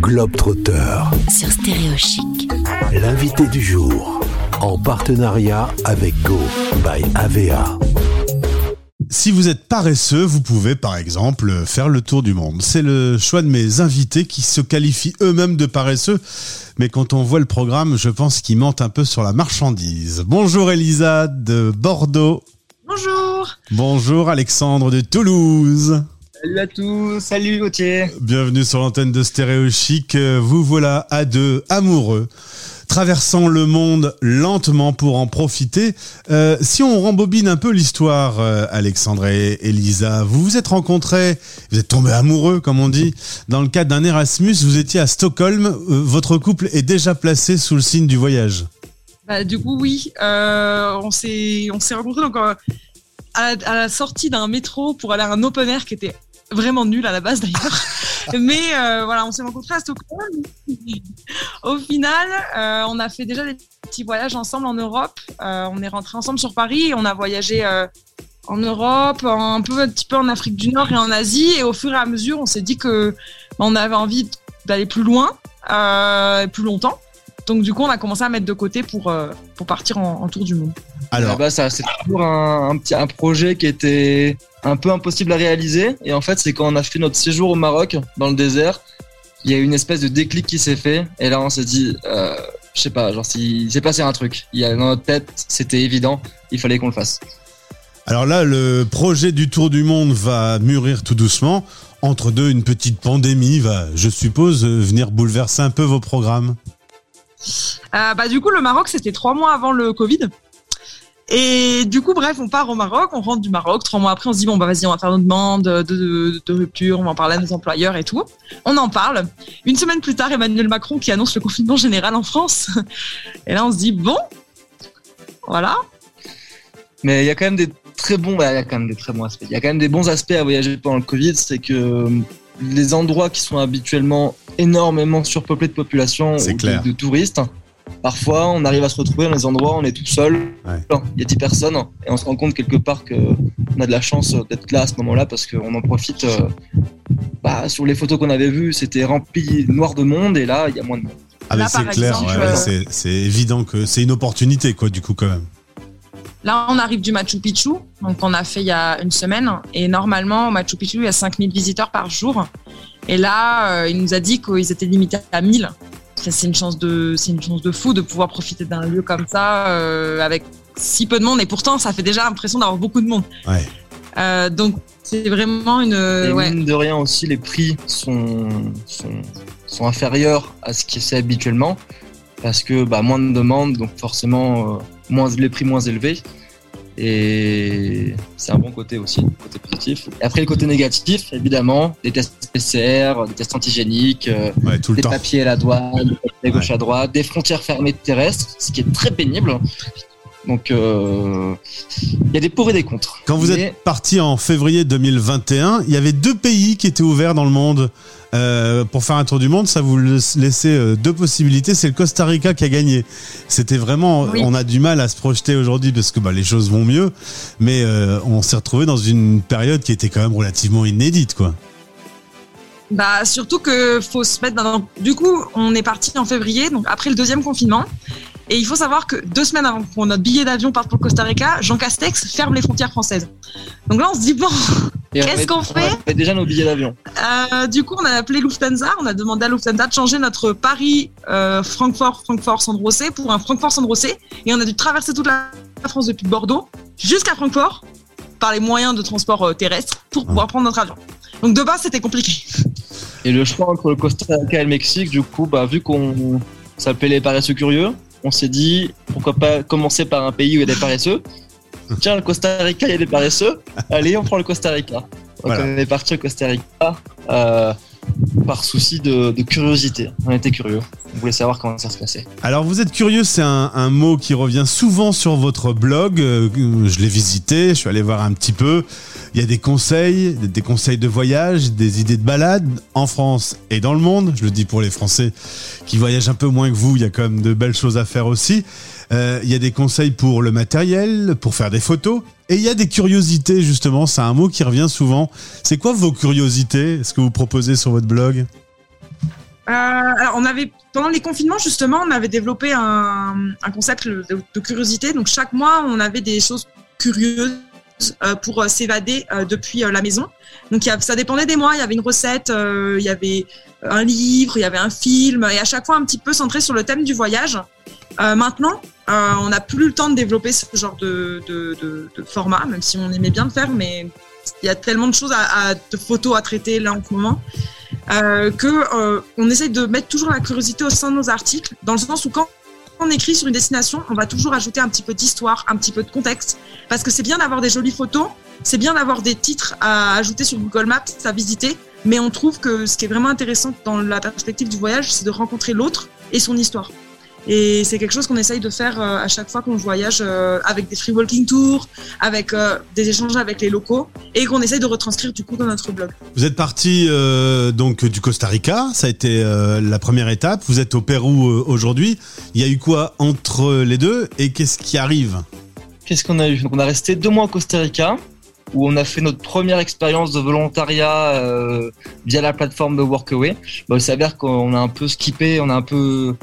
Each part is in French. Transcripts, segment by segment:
Globetrotter. sur Stéréo Chic. L'invité du jour. En partenariat avec Go by AVA. Si vous êtes paresseux, vous pouvez par exemple faire le tour du monde. C'est le choix de mes invités qui se qualifient eux-mêmes de paresseux. Mais quand on voit le programme, je pense qu'ils mentent un peu sur la marchandise. Bonjour Elisa de Bordeaux. Bonjour Bonjour Alexandre de Toulouse. Salut à tous, salut Gauthier. Bienvenue sur l'antenne de Stéréo Chic. Vous voilà à deux, amoureux, traversant le monde lentement pour en profiter. Euh, si on rembobine un peu l'histoire, euh, Alexandre et Elisa, vous vous êtes rencontrés, vous êtes tombés amoureux, comme on dit, dans le cadre d'un Erasmus. Vous étiez à Stockholm. Euh, votre couple est déjà placé sous le signe du voyage. Bah, Du coup, oui, euh, on s'est on s'est rencontrés donc, euh, à, la, à la sortie d'un métro pour aller à un open air qui était vraiment nul à la base d'ailleurs. Mais euh, voilà, on s'est rencontrés à Stockholm. Au final, euh, on a fait déjà des petits voyages ensemble en Europe. Euh, on est rentrés ensemble sur Paris on a voyagé en Europe, un peu un petit peu en Afrique du Nord et en Asie. Et au fur et à mesure, on s'est dit que bah, on avait envie d'aller plus loin, plus longtemps. Donc du coup, on a commencé à mettre de côté pour, pour partir en, en tour du monde. Alors, bah, ça, c'est toujours un, un petit un projet qui était un peu impossible à réaliser. Et en fait, c'est quand on a fait notre séjour au Maroc, dans le désert, il y a eu une espèce de déclic qui s'est fait. Et là, on s'est dit, euh, je sais pas, genre, si- il s'est passé un truc. Il y a dans notre tête, c'était évident, il fallait qu'on le fasse. alors là, le projet du tour du monde va mûrir tout doucement. Entre deux, une petite pandémie va, je suppose, euh, venir bouleverser un peu vos programmes. Euh, bah, du coup, le Maroc, c'était trois mois avant le Covid. Et du coup, bref, on part au Maroc, on rentre du Maroc. Trois mois après, on se dit, bon, bah, vas-y, on va faire notre demande de, de, de rupture, on va en parler à nos employeurs et tout. On en parle. Une semaine plus tard, Emmanuel Macron qui annonce le confinement général en France. Et là, on se dit, bon, voilà. Mais il y a quand même des très bons, bah, il y a quand même des très bons aspects. Il y a quand même des bons aspects à voyager pendant le Covid, c'est que euh, les endroits qui sont habituellement énormément surpeuplés de population ou. De, touristes, parfois on arrive à se retrouver dans les endroits où on est tout seul, Ouais. il y a 10 personnes et on se rend compte quelque part que on a de la chance d'être là à ce moment-là parce qu'on en profite. euh, bah, sur les photos qu'on avait vues, c'était rempli noir de monde et là il y a moins de monde. Ah mais c'est clair, exemple, ouais, ouais, euh, c'est- c'est évident que c'est une opportunité quoi du coup quand même. Là, on arrive du Machu Picchu, donc on a fait il y a une semaine. Et normalement, au Machu Picchu, il y a 5000 visiteurs par jour. Et là, euh, il nous a dit qu'ils étaient limités à 1000. C'est une chance de, c'est une chance de fou de pouvoir profiter d'un lieu comme ça euh, avec si peu de monde. Et pourtant, ça fait déjà l'impression d'avoir beaucoup de monde. Ouais. Euh, donc, c'est vraiment une, Et ouais. mine de rien aussi, les prix sont, sont, sont inférieurs à ce qui c'est habituellement parce que bah, moins de demandes, donc forcément euh, moins, les prix moins élevés. Et c'est un bon côté aussi, côté positif. Et après, le côté négatif, évidemment, des tests PCR, des tests antigéniques, euh, Ouais, tout le des temps. papiers à la douane, des papiers à gauche à droite, des frontières fermées terrestres, ce qui est très pénible. Donc, euh, il y a des pour et des contre. Quand vous Mais- êtes parti en février 2021, il y avait deux pays qui étaient ouverts dans le monde euh, pour faire un tour du monde. Ça vous laisse- laissait euh, deux possibilités. C'est le Costa Rica qui a gagné. C'était vraiment, Oui. on a du mal à se projeter aujourd'hui parce que bah, les choses vont mieux, mais euh, on s'est retrouvé dans une période qui était quand même relativement inédite, quoi. Bah surtout que faut se mettre dans. Du coup, on est parti en février, donc après le deuxième confinement. Et il faut savoir que deux semaines avant que notre billet d'avion parte pour le Costa Rica, Jean Castex ferme les frontières françaises. Donc là, on se dit bon, on Qu'est-ce qu'on on fait avait déjà nos billets d'avion. Euh, du coup, on a appelé Lufthansa, on a demandé à Lufthansa de changer notre Paris, euh, Francfort, Francfort, Sandrosé pour un Francfort, Sandrosé. Et on a dû traverser toute la France depuis Bordeaux jusqu'à Francfort par les moyens de transport euh, terrestre pour pouvoir prendre notre avion. Donc de base, c'était compliqué. Et le choix entre le Costa Rica et le Mexique, du coup, bah, vu qu'on s'appelait paresseux curieux, on s'est dit pourquoi pas commencer par un pays où il y a des paresseux. Tiens, le Costa Rica, il y a des paresseux. Allez, on prend le Costa Rica. Donc Voilà. on est parti au Costa Rica euh, par souci de, de curiosité. On était curieux. On voulait savoir comment ça se passait. Alors vous êtes curieux, c'est un, un mot qui revient souvent sur votre blog. Euh, Je l'ai visité, je suis allé voir un petit peu. Il y a des conseils, des- conseils de voyage, des idées de balade en France et dans le monde. Je le dis pour les Français qui voyagent un peu moins que vous, il y a quand même de belles choses à faire aussi. Euh, il y a des conseils pour le matériel, pour faire des photos. Et il y a des curiosités, justement. C'est un mot qui revient souvent. C'est quoi vos curiosités Est-ce que vous proposez sur votre blog? Euh, alors, on avait pendant les confinements justement, on avait développé un, concept de, curiosité. Donc chaque mois, on avait des choses curieuses pour euh, s'évader euh, depuis la maison. Donc ça dépendait des mois. Il y avait une recette, il y avait un livre, il y avait un film, et à chaque fois un petit peu centré sur le thème du voyage. maintenant, on n'a plus le temps de développer ce genre de, format, même si on aimait bien le faire, mais il y a tellement de choses, à, de photos à traiter là en ce moment, euh, que on essaye de mettre toujours la curiosité au sein de nos articles, dans le sens où quand on écrit sur une destination, on va toujours ajouter un petit peu d'histoire, un petit peu de contexte, parce que c'est bien d'avoir des jolies photos, c'est bien d'avoir des titres à ajouter sur Google Maps, à visiter, mais on trouve que ce qui est vraiment intéressant dans la perspective du voyage, c'est de rencontrer l'autre et son histoire. Et c'est quelque chose qu'on essaye de faire euh, à chaque fois qu'on voyage euh, avec des free walking tours, avec euh, des échanges avec les locaux et qu'on essaye de retranscrire du coup dans notre blog. Vous êtes parti donc du Costa Rica, ça a été la première étape. Vous êtes au Pérou aujourd'hui. Il y a eu quoi entre les deux et qu'est-ce qui arrive? Qu'est-ce qu'on a eu? Donc on a resté deux mois au Costa Rica où on a fait notre première expérience de volontariat euh, via la plateforme de Workaway. Bah, il s'avère qu'on a un peu skippé, on a un peu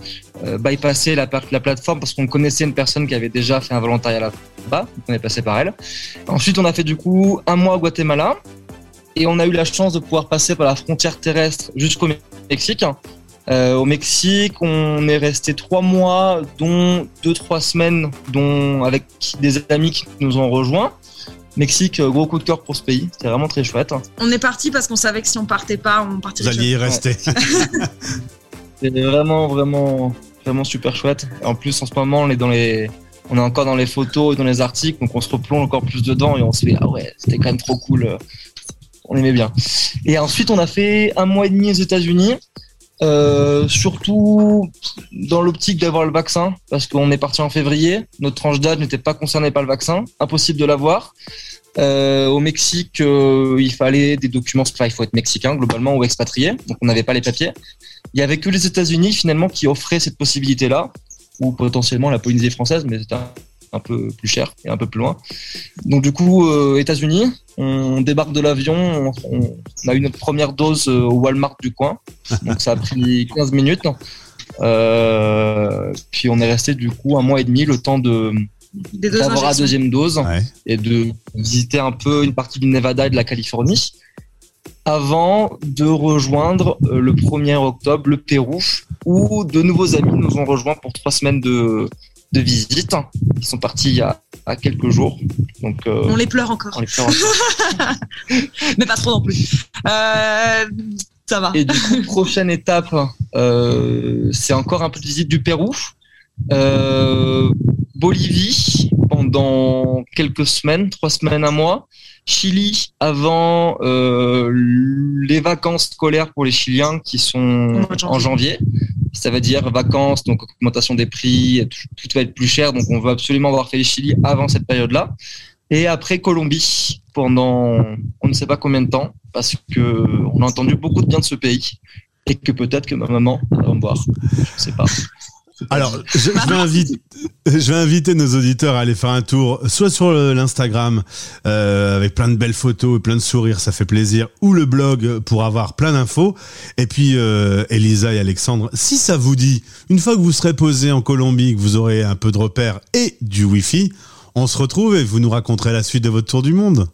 euh, bypassé la, la plateforme parce qu'on connaissait une personne qui avait déjà fait un volontariat là-bas, on est passé par elle. Ensuite, on a fait du coup un mois à Guatemala et on a eu la chance de pouvoir passer par la frontière terrestre jusqu'au Mexique. Euh, au Mexique, on est resté trois mois, dont deux trois semaines, dont avec des amis qui nous ont rejoints. Mexique, euh, gros coup de cœur pour ce pays. C'était vraiment très chouette. On est parti parce qu'on savait que si on partait pas, on partirait. Vous alliez y rester. C'était vraiment, vraiment, vraiment super chouette. En plus, en ce moment, on est dans les, on est encore dans les photos et dans les articles, donc on se replonge encore plus dedans et on se fait ah ouais, c'était quand même trop cool. On aimait bien. Et ensuite, on a fait un mois et demi aux États-Unis. Euh, surtout dans l'optique d'avoir le vaccin, parce qu'on est parti en février, notre tranche d'âge n'était pas concernée par le vaccin, impossible de l'avoir. Euh, au Mexique, euh, il fallait des documents, il faut être mexicain globalement ou expatrié, donc on n'avait pas les papiers. Il y avait que les États-Unis finalement qui offraient cette possibilité-là, ou potentiellement la Polynésie française, mais c'était un peu plus cher et un peu plus loin. Donc du coup, euh, États-Unis, on débarque de l'avion, on, a eu notre première dose euh, au Walmart du coin, donc ça a pris 15 minutes. Euh, puis on est resté du coup un mois et demi le temps de d'avoir la deuxième dose et de visiter un peu une partie du Nevada et de la Californie avant de rejoindre le 1er octobre le Pérou où de nouveaux amis nous ont rejoints pour trois semaines de, de visite. Ils sont partis il y a, quelques jours. Donc, euh, on les pleure encore. On les pleure encore. Mais pas trop non plus. Euh, ça va. Et du coup, prochaine étape, euh, c'est encore un peu de visite du Pérou. Bolivie pendant quelques semaines, trois semaines, un mois. Chili avant les vacances scolaires pour les Chiliens qui sont en janvier ça veut dire vacances, donc augmentation des prix, tout, va être plus cher, donc on veut absolument avoir fait les Chili avant cette période-là. Et après Colombie, pendant on ne sait pas combien de temps, parce que on a entendu beaucoup de bien de ce pays, et que peut-être que ma maman va me voir. Je ne sais pas. Alors, je, vais inviter, je, vais inviter, nos auditeurs à aller faire un tour, soit sur l'Instagram, euh, avec plein de belles photos et plein de sourires, ça fait plaisir, ou le blog pour avoir plein d'infos. Et puis, euh, Elisa et Alexandre, si ça vous dit, une fois que vous serez posé en Colombie, que vous aurez un peu de repères et du Wi-Fi, on se retrouve et vous nous raconterez la suite de votre tour du monde.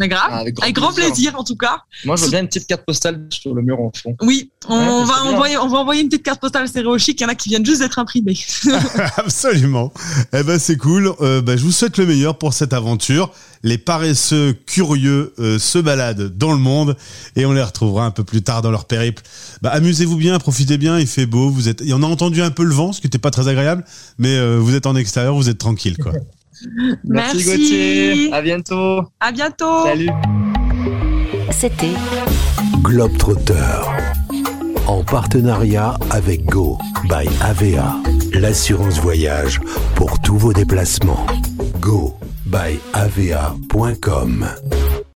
Mais grave, ah, avec, grand, plaisir. en tout cas. Moi, je veux bien une petite carte postale sur le mur en fond. Oui, on, va envoyer, on va envoyer une petite carte postale stéréochique. Il y en a qui viennent juste d'être imprimées. Absolument. Eh ben, c'est cool. Euh, ben, je vous souhaite le meilleur pour cette aventure. Les paresseux curieux euh, se baladent dans le monde et on les retrouvera un peu plus tard dans leur périple. Bah, amusez-vous bien, profitez bien. Il fait beau. Vous êtes, on a entendu un peu le vent, ce qui n'était pas très agréable, mais euh, vous êtes en extérieur, vous êtes tranquille, quoi. Merci, Gauthier. À bientôt. À bientôt. Salut. C'était Globetrotter en partenariat avec Go by AVA, l'assurance voyage pour tous vos déplacements. Go by AVA.com